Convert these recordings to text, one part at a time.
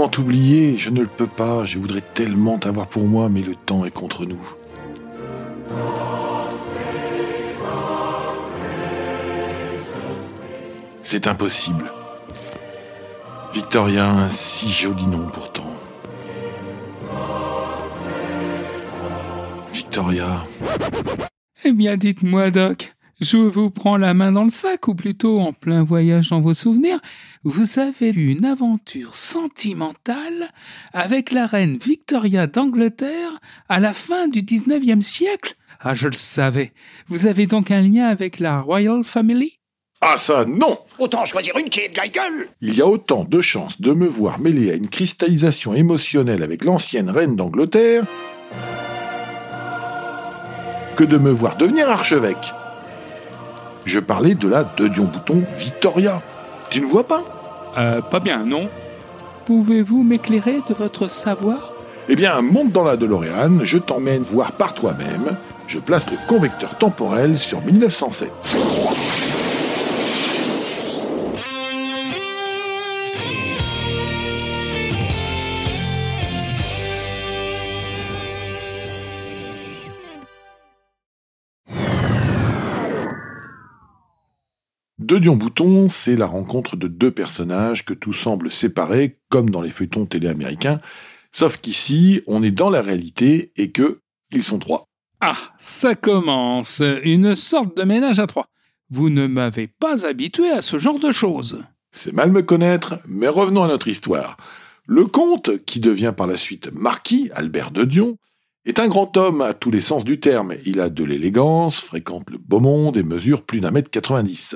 Comment t'oublier? Je ne le peux pas, je voudrais tellement t'avoir pour moi, mais le temps est contre nous. C'est impossible. Victoria, un si joli nom pourtant. Victoria. Eh bien, dites-moi, Doc, je vous prends la main dans le sac, ou plutôt en plein voyage dans vos souvenirs, vous avez eu une aventure sentimentale avec la reine Victoria d'Angleterre à la fin du XIXe siècle. Ah, je le savais. Vous avez donc un lien avec la Royal Family? Ah ça, non. Autant choisir une qui est de la gueule. Il y a autant de chances de me voir mêlé à une cristallisation émotionnelle avec l'ancienne reine d'Angleterre que de me voir devenir archevêque. Je parlais de la de Dion Bouton Victoria. Tu ne vois pas? Euh, pas bien, non? Pouvez-vous m'éclairer de votre savoir? Eh bien, monte dans la DeLorean, je t'emmène voir par toi-même. Je place le convecteur temporel sur 1907. De Dion Bouton, c'est la rencontre de deux personnages que tout semble séparer, comme dans les feuilletons télé américains, sauf qu'ici, on est dans la réalité et que ils sont trois. Ah, ça commence. Une sorte de ménage à trois. Vous ne m'avez pas habitué à ce genre de choses. C'est mal me connaître, mais revenons à notre histoire. Le comte, qui devient par la suite marquis, Albert de Dion, est un grand homme à tous les sens du terme. Il a de l'élégance, fréquente le beau monde et mesure plus d'un mètre 90.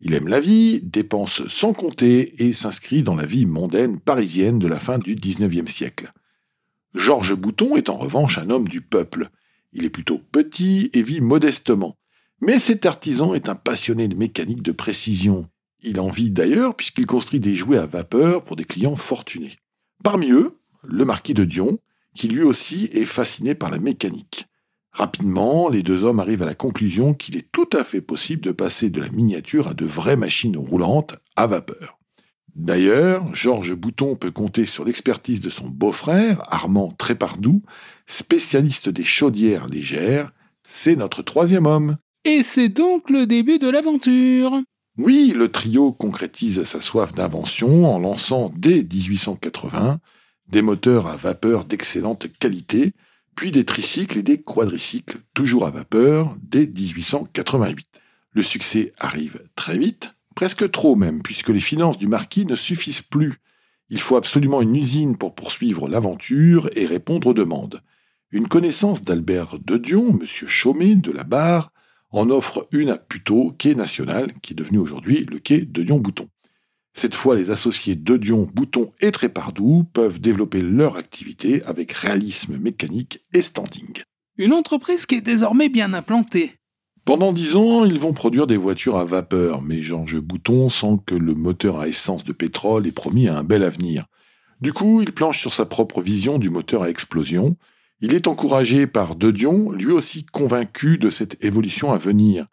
Il aime la vie, dépense sans compter et s'inscrit dans la vie mondaine parisienne de la fin du XIXe siècle. Georges Bouton est en revanche un homme du peuple. Il est plutôt petit et vit modestement. Mais cet artisan est un passionné de mécanique de précision. Il en vit d'ailleurs puisqu'il construit des jouets à vapeur pour des clients fortunés. Parmi eux, le marquis de Dion, qui lui aussi est fasciné par la mécanique. Rapidement, les deux hommes arrivent à la conclusion qu'il est tout à fait possible de passer de la miniature à de vraies machines roulantes à vapeur. D'ailleurs, Georges Bouton peut compter sur l'expertise de son beau-frère, Armand Trépardou, spécialiste des chaudières légères. C'est notre troisième homme. Et c'est donc le début de l'aventure. Oui, le trio concrétise sa soif d'invention en lançant dès 1880 des moteurs à vapeur d'excellente qualité, puis des tricycles et des quadricycles, toujours à vapeur, dès 1888. Le succès arrive très vite, presque trop même, puisque les finances du marquis ne suffisent plus. Il faut absolument une usine pour poursuivre l'aventure et répondre aux demandes. Une connaissance d'Albert de Dion, M. Chaumet de la Barre, en offre une à Puteaux, quai national, qui est devenu aujourd'hui le quai de Dion-Bouton. Cette fois, les associés de Dion, Bouton et Trépardou peuvent développer leur activité avec réalisme mécanique et standing. Une entreprise qui est désormais bien implantée. Pendant dix ans, ils vont produire des voitures à vapeur, mais Georges Bouton sent que le moteur à essence de pétrole est promis à un bel avenir. Du coup, il planche sur sa propre vision du moteur à explosion. Il est encouragé par De Dion, lui aussi convaincu de cette évolution à venir.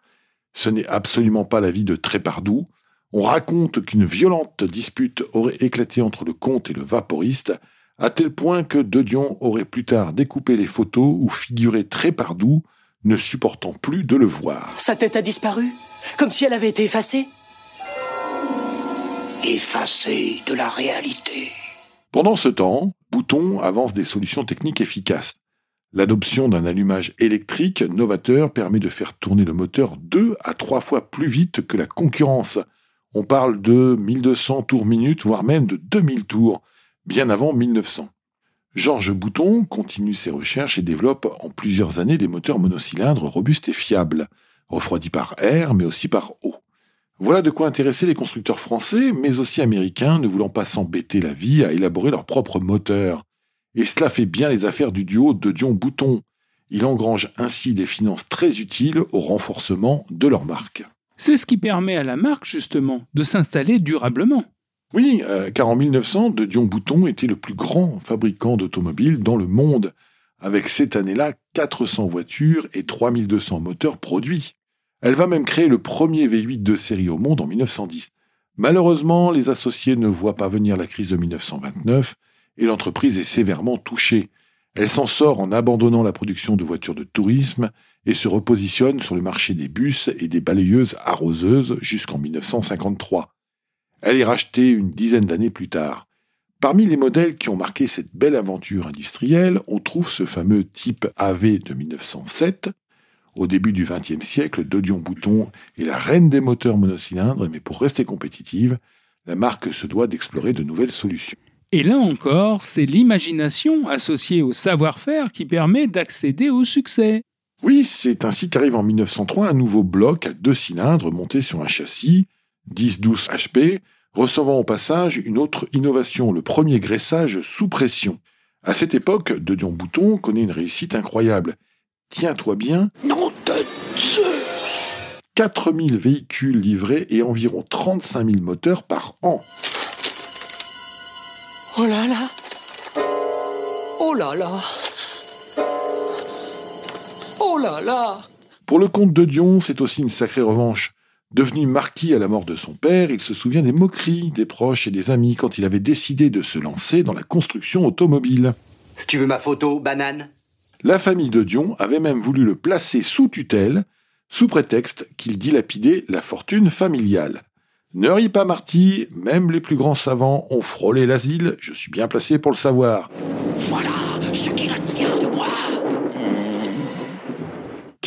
Ce n'est absolument pas l'avis de Trépardou. On raconte qu'une violente dispute aurait éclaté entre le comte et le vaporiste, à tel point que De Dion aurait plus tard découpé les photos où figurait Trépardou, ne supportant plus de le voir. Sa tête a disparu Comme si elle avait été effacée Effacée de la réalité. Pendant ce temps, Bouton avance des solutions techniques efficaces. L'adoption d'un allumage électrique novateur permet de faire tourner le moteur deux à trois fois plus vite que la concurrence. On parle de 1200 tours minute, voire même de 2000 tours, bien avant 1900. Georges Bouton continue ses recherches et développe en plusieurs années des moteurs monocylindres robustes et fiables, refroidis par air mais aussi par eau. Voilà de quoi intéresser les constructeurs français, mais aussi américains, ne voulant pas s'embêter la vie à élaborer leurs propres moteurs. Et cela fait bien les affaires du duo de Dion-Bouton. Il engrange ainsi des finances très utiles au renforcement de leur marque. C'est ce qui permet à la marque, justement, de s'installer durablement. Oui, euh, car en 1900, De Dion-Bouton était le plus grand fabricant d'automobiles dans le monde, avec cette année-là 400 voitures et 3200 moteurs produits. Elle va même créer le premier V8 de série au monde en 1910. Malheureusement, les associés ne voient pas venir la crise de 1929 et l'entreprise est sévèrement touchée. Elle s'en sort en abandonnant la production de voitures de tourisme et se repositionne sur le marché des bus et des balayeuses arroseuses jusqu'en 1953. Elle est rachetée une dizaine d'années plus tard. Parmi les modèles qui ont marqué cette belle aventure industrielle, on trouve ce fameux type AV de 1907. Au début du XXe siècle, Dodion Bouton est la reine des moteurs monocylindres, mais pour rester compétitive, la marque se doit d'explorer de nouvelles solutions. Et là encore, c'est l'imagination associée au savoir-faire qui permet d'accéder au succès. Oui, c'est ainsi qu'arrive en 1903 un nouveau bloc à deux cylindres monté sur un châssis 10-12 HP, recevant au passage une autre innovation, le premier graissage sous pression. À cette époque, De Dion Bouton connaît une réussite incroyable. Tiens-toi bien. Nom de Zeus 4000 véhicules livrés et environ 35 000 moteurs par an. Oh là là Oh là là Oh là là Pour le comte de Dion, c'est aussi une sacrée revanche. Devenu marquis à la mort de son père, il se souvient des moqueries des proches et des amis quand il avait décidé de se lancer dans la construction automobile. Tu veux ma photo, banane? La famille de Dion avait même voulu le placer sous tutelle, sous prétexte qu'il dilapidait la fortune familiale. Ne ris pas, Marty, même les plus grands savants ont frôlé l'asile, je suis bien placé pour le savoir. Voilà ce qu'il moi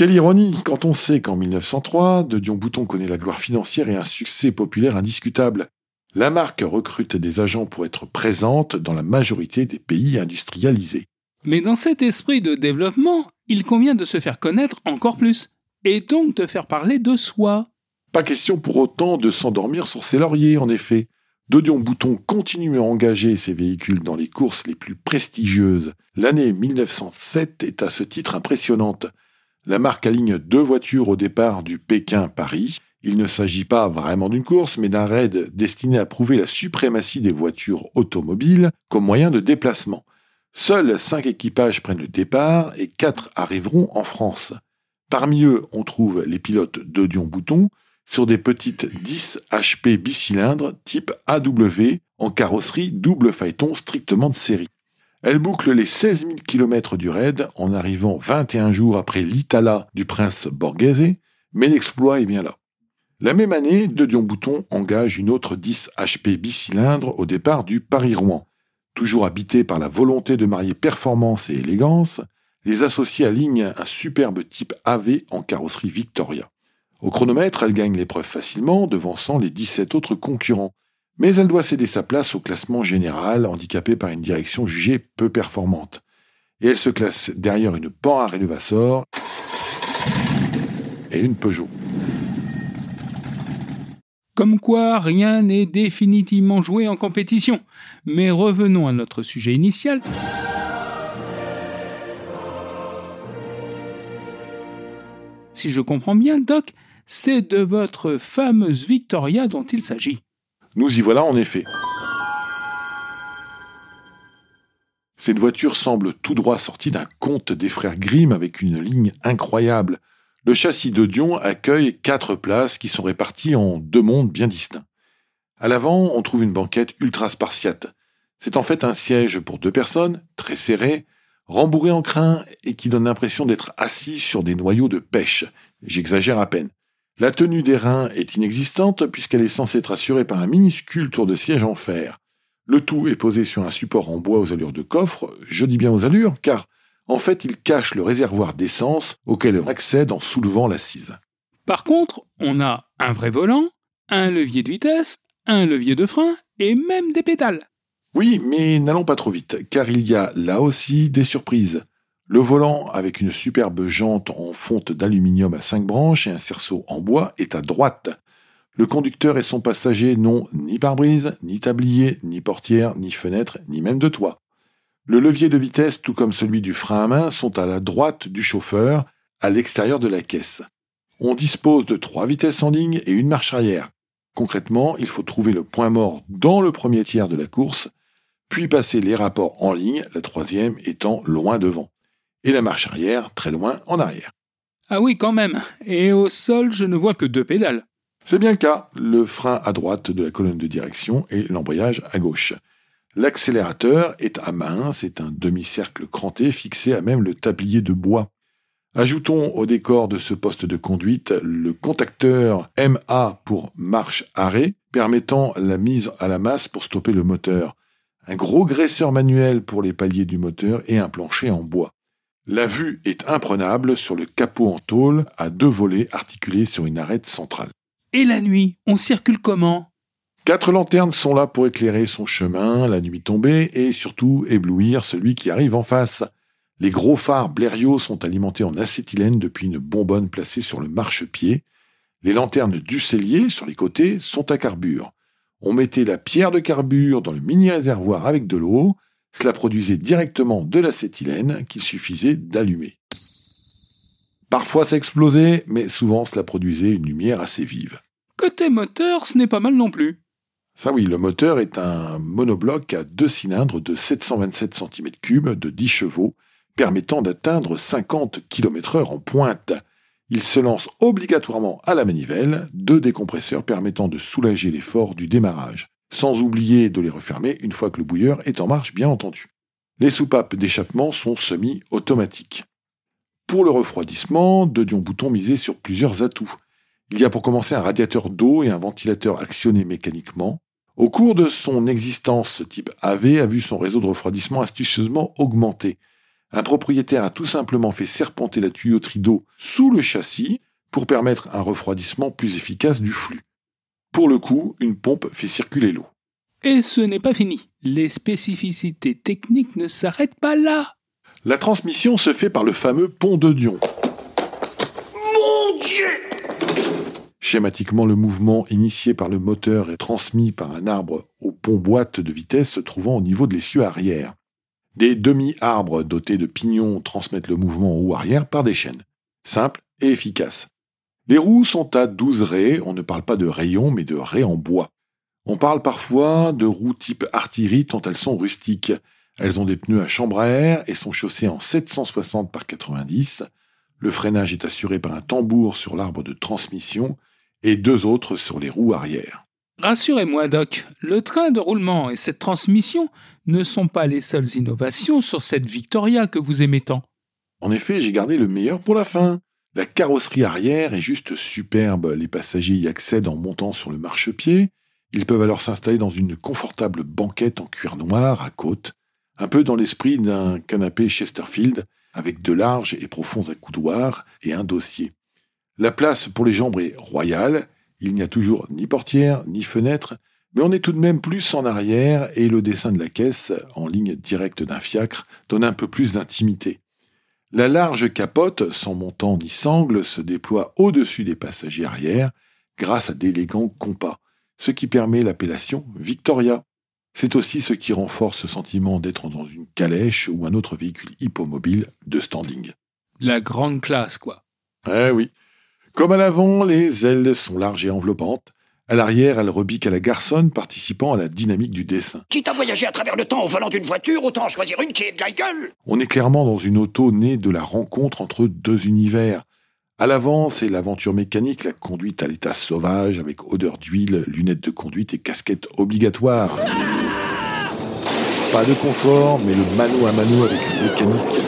Quelle ironie quand on sait qu'en 1903, De Dion Bouton connaît la gloire financière et un succès populaire indiscutable. La marque recrute des agents pour être présente dans la majorité des pays industrialisés. Mais dans cet esprit de développement, il convient de se faire connaître encore plus, et donc de faire parler de soi. Pas question pour autant de s'endormir sur ses lauriers, en effet. Dodion Bouton continue à engager ses véhicules dans les courses les plus prestigieuses. L'année 1907 est à ce titre impressionnante. La marque aligne deux voitures au départ du Pékin-Paris. Il ne s'agit pas vraiment d'une course, mais d'un raid destiné à prouver la suprématie des voitures automobiles comme moyen de déplacement. Seuls cinq équipages prennent le départ et quatre arriveront en France. Parmi eux, on trouve les pilotes d'Odion Bouton sur des petites 10 HP bicylindres type AW en carrosserie double phaéton strictement de série. Elle boucle les 16 000 km du raid en arrivant 21 jours après l'Itala du prince Borghese, mais l'exploit est bien là. La même année, De Dion Bouton engage une autre 10 HP bicylindres au départ du Paris-Rouen. Toujours habité par la volonté de marier performance et élégance, les associés alignent un superbe type AV en carrosserie Victoria. Au chronomètre, elle gagne l'épreuve facilement, devançant les 17 autres concurrents. Mais elle doit céder sa place au classement général, handicapée par une direction jugée peu performante. Et elle se classe derrière une Panhard et une Peugeot. Comme quoi, rien n'est définitivement joué en compétition. Mais revenons à notre sujet initial. Si je comprends bien, Doc, c'est de votre fameuse Victoria dont il s'agit. Nous y voilà en effet. Cette voiture semble tout droit sortie d'un conte des frères Grimm avec une ligne incroyable. Le châssis de Dion accueille quatre places qui sont réparties en deux mondes bien distincts. À l'avant, on trouve une banquette ultra spartiate. C'est en fait un siège pour deux personnes, très serré, rembourré en crin et qui donne l'impression d'être assis sur des noyaux de pêche. J'exagère à peine. La tenue des reins est inexistante puisqu'elle est censée être assurée par un minuscule tour de siège en fer. Le tout est posé sur un support en bois aux allures de coffre, je dis bien aux allures, car en fait il cache le réservoir d'essence auquel on accède en soulevant l'assise. Par contre, on a un vrai volant, un levier de vitesse, un levier de frein et même des pédales. Oui, mais n'allons pas trop vite, car il y a là aussi des surprises. Le volant, avec une superbe jante en fonte d'aluminium à cinq branches et un cerceau en bois, est à droite. Le conducteur et son passager n'ont ni pare-brise, ni tablier, ni portière, ni fenêtre, ni même de toit. Le levier de vitesse, tout comme celui du frein à main, sont à la droite du chauffeur, à l'extérieur de la caisse. On dispose de trois vitesses en ligne et une marche arrière. Concrètement, il faut trouver le point mort dans le premier tiers de la course, puis passer les rapports en ligne, la troisième étant loin devant, et la marche arrière très loin en arrière. Ah oui, quand même. Et au sol, je ne vois que deux pédales. C'est bien le cas. Le frein à droite de la colonne de direction et l'embrayage à gauche. L'accélérateur est à main, c'est un demi-cercle cranté fixé à même le tablier de bois. Ajoutons au décor de ce poste de conduite le contacteur MA pour marche-arrêt, permettant la mise à la masse pour stopper le moteur, un gros graisseur manuel pour les paliers du moteur et un plancher en bois. La vue est imprenable sur le capot en tôle à deux volets articulés sur une arête centrale. Et la nuit, on circule comment? Quatre lanternes sont là pour éclairer son chemin, la nuit tombée, et surtout éblouir celui qui arrive en face. Les gros phares Blériot sont alimentés en acétylène depuis une bonbonne placée sur le marchepied. Les lanternes du cellier, sur les côtés, sont à carbure. On mettait la pierre de carbure dans le mini-réservoir avec de l'eau. Cela produisait directement de l'acétylène qu'il suffisait d'allumer. Parfois ça explosait, mais souvent cela produisait une lumière assez vive. Côté moteur, ce n'est pas mal non plus. Ça oui, le moteur est un monobloc à deux cylindres de 727 cm3 de 10 chevaux, permettant d'atteindre 50 km/h en pointe. Il se lance obligatoirement à la manivelle, deux décompresseurs permettant de soulager l'effort du démarrage, sans oublier de les refermer une fois que le bouilleur est en marche, bien entendu. Les soupapes d'échappement sont semi-automatiques. Pour le refroidissement, De Dion Bouton misait sur plusieurs atouts. Il y a pour commencer un radiateur d'eau et un ventilateur actionné mécaniquement. Au cours de son existence, ce type AV a vu son réseau de refroidissement astucieusement augmenter. Un propriétaire a tout simplement fait serpenter la tuyauterie d'eau sous le châssis pour permettre un refroidissement plus efficace du flux. Pour le coup, une pompe fait circuler l'eau. Et ce n'est pas fini. Les spécificités techniques ne s'arrêtent pas là. La transmission se fait par le fameux pont de Dion. Mon Dieu Schématiquement, le mouvement initié par le moteur est transmis par un arbre au pont boîte de vitesse se trouvant au niveau de l'essieu arrière. Des demi-arbres dotés de pignons transmettent le mouvement en haut arrière par des chaînes. Simple et efficace. Les roues sont à 12 raies, on ne parle pas de rayons mais de raies en bois. On parle parfois de roues type artillerie tant elles sont rustiques. Elles ont des pneus à chambre à air et sont chaussées en 760 par 90. Le freinage est assuré par un tambour sur l'arbre de transmission et deux autres sur les roues arrière. Rassurez-moi, Doc, le train de roulement et cette transmission ne sont pas les seules innovations sur cette Victoria que vous aimez tant. En effet, j'ai gardé le meilleur pour la fin. La carrosserie arrière est juste superbe. Les passagers y accèdent en montant sur le marchepied. Ils peuvent alors s'installer dans une confortable banquette en cuir noir à côte, un peu dans l'esprit d'un canapé Chesterfield, avec de larges et profonds accoudoirs et un dossier. La place pour les jambes est royale, il n'y a toujours ni portière ni fenêtre, mais on est tout de même plus en arrière et le dessin de la caisse, en ligne directe d'un fiacre, donne un peu plus d'intimité. La large capote, sans montant ni sangle, se déploie au-dessus des passagers arrière grâce à d'élégants compas, ce qui permet l'appellation Victoria. C'est aussi ce qui renforce ce sentiment d'être dans une calèche ou un autre véhicule hippomobile de standing. La grande classe, quoi. Eh oui. Comme à l'avant, les ailes sont larges et enveloppantes. À l'arrière, elles rebiquent à la garçonne, participant à la dynamique du dessin. Quitte à voyager à travers le temps au volant d'une voiture, autant choisir une qui est de la gueule? On est clairement dans une auto née de la rencontre entre deux univers. À l'avant, c'est l'aventure mécanique, la conduite à l'état sauvage, avec odeur d'huile, lunettes de conduite et casquette obligatoire. Pas de confort, mais le mano à mano avec la mécanique.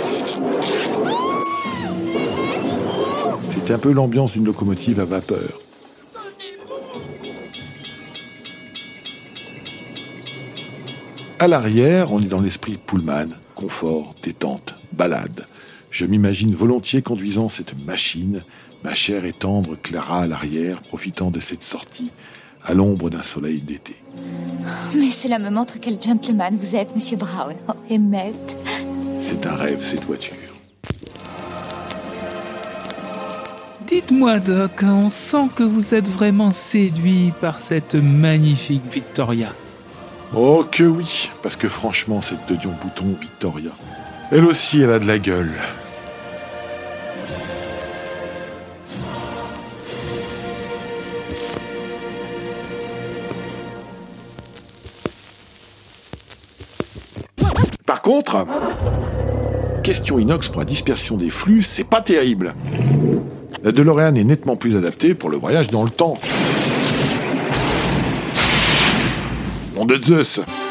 C'est un peu l'ambiance d'une locomotive à vapeur. À l'arrière, on est dans l'esprit Pullman, confort, détente, balade. Je m'imagine volontiers conduisant cette machine, ma chère et tendre Clara à l'arrière, profitant de cette sortie à l'ombre d'un soleil d'été. Mais cela me montre quel gentleman vous êtes, Monsieur Brown. Oh, Emmett. C'est un rêve, cette voiture. Dites-moi, Doc, on sent que vous êtes vraiment séduit par cette magnifique Victoria. Oh que oui, parce que franchement, cette de Dion Bouton, Victoria, elle aussi, elle a de la gueule. Par contre, question inox pour la dispersion des flux, c'est pas terrible. La DeLorean est nettement plus adaptée pour le voyage dans le temps. De Zeus